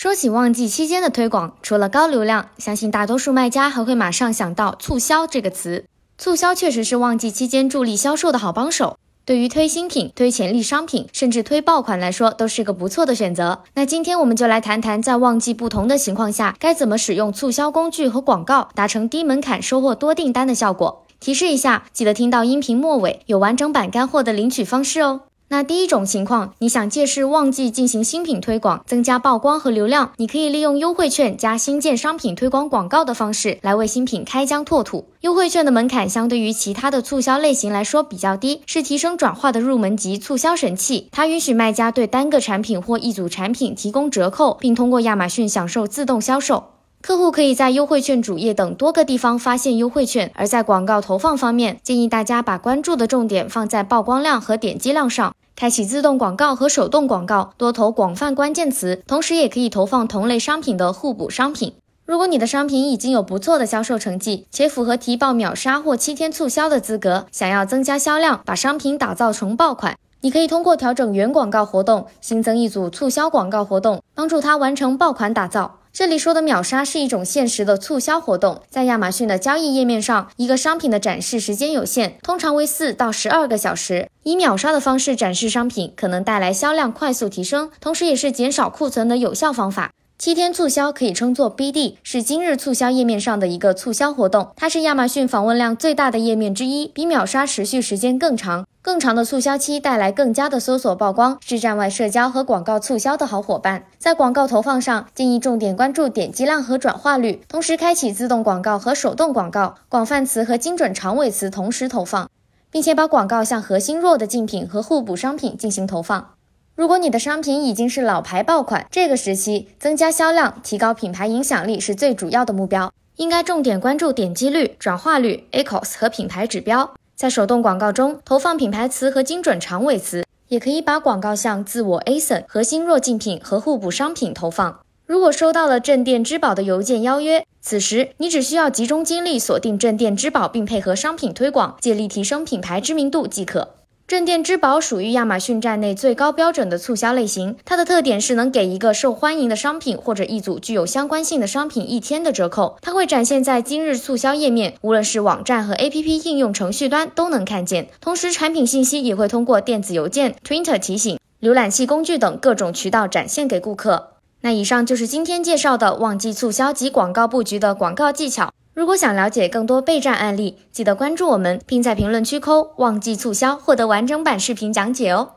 说起旺季期间的推广，除了高流量，相信大多数卖家还会马上想到促销这个词。促销确实是旺季期间助力销售的好帮手，对于推新品、推潜力商品，甚至推爆款来说，都是个不错的选择。那今天我们就来谈谈，在旺季不同的情况下，该怎么使用促销工具和广告，达成低门槛收获多订单的效果。提示一下，记得听到音频末尾有完整版干货的领取方式哦。那第一种情况，你想借势旺季进行新品推广，增加曝光和流量，你可以利用优惠券加新建商品推广广告的方式来为新品开疆拓土。优惠券的门槛相对于其他的促销类型来说比较低，是提升转化的入门级促销神器。它允许卖家对单个产品或一组产品提供折扣，并通过亚马逊享受自动销售。客户可以在优惠券主页等多个地方发现优惠券。而在广告投放方面，建议大家把关注的重点放在曝光量和点击量上。开启自动广告和手动广告，多投广泛关键词，同时也可以投放同类商品的互补商品。如果你的商品已经有不错的销售成绩，且符合提报秒杀或七天促销的资格，想要增加销量，把商品打造成爆款，你可以通过调整原广告活动，新增一组促销广告活动，帮助它完成爆款打造。这里说的秒杀是一种限时的促销活动，在亚马逊的交易页面上，一个商品的展示时间有限，通常为四到十二个小时。以秒杀的方式展示商品，可能带来销量快速提升，同时也是减少库存的有效方法。七天促销可以称作 BD，是今日促销页面上的一个促销活动。它是亚马逊访问量最大的页面之一，比秒杀持续时间更长。更长的促销期带来更加的搜索曝光，是站外社交和广告促销的好伙伴。在广告投放上，建议重点关注点击量和转化率，同时开启自动广告和手动广告，广泛词和精准长尾词同时投放，并且把广告向核心弱的竞品和互补商品进行投放。如果你的商品已经是老牌爆款，这个时期增加销量、提高品牌影响力是最主要的目标，应该重点关注点击率、转化率、ACOS 和品牌指标。在手动广告中投放品牌词和精准长尾词，也可以把广告向自我 ASIN、核心弱竞品和互补商品投放。如果收到了镇店之宝的邮件邀约，此时你只需要集中精力锁定镇店之宝，并配合商品推广，借力提升品牌知名度即可。镇店之宝属于亚马逊站内最高标准的促销类型，它的特点是能给一个受欢迎的商品或者一组具有相关性的商品一天的折扣。它会展现在今日促销页面，无论是网站和 APP 应用程序端都能看见。同时，产品信息也会通过电子邮件、Twitter 提醒、浏览器工具等各种渠道展现给顾客。那以上就是今天介绍的旺季促销及广告布局的广告技巧。如果想了解更多备战案例，记得关注我们，并在评论区扣“旺季促销”获得完整版视频讲解哦。